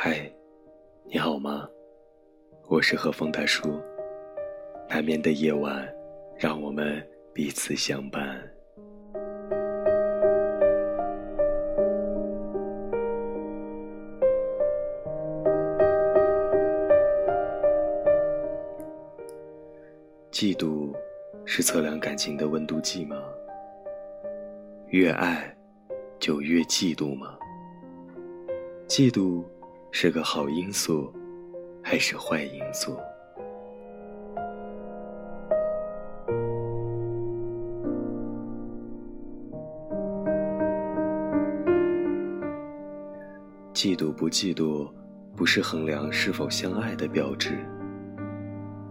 嗨，你好吗？我是何风大叔。难眠的夜晚，让我们彼此相伴。嫉妒是测量感情的温度计吗？越爱就越嫉妒吗？嫉妒是个好因素还是坏因素？嫉妒不嫉妒，不是衡量是否相爱的标志。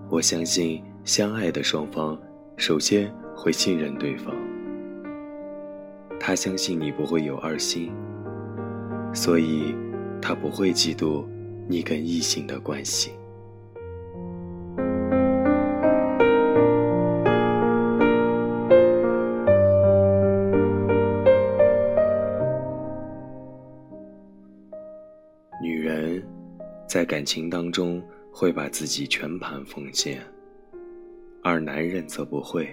我相信。相爱的双方，首先会信任对方。他相信你不会有二心，所以他不会嫉妒你跟异性的关系。女人在感情当中会把自己全盘奉献。而男人则不会，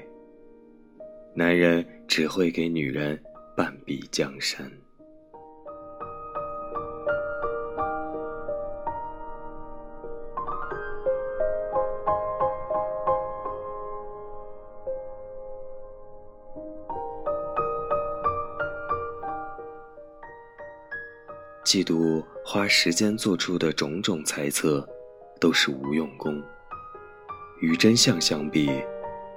男人只会给女人半壁江山。嫉妒花时间做出的种种猜测，都是无用功。与真相相比，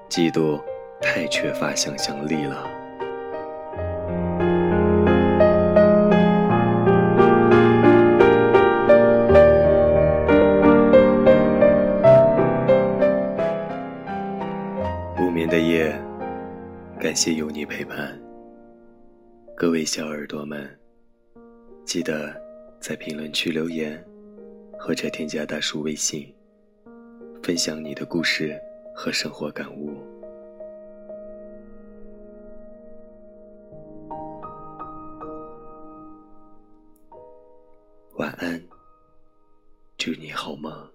嫉妒太缺乏想象力了。不眠的夜，感谢有你陪伴。各位小耳朵们，记得在评论区留言，或者添加大叔微信。分享你的故事和生活感悟。晚安，祝你好梦。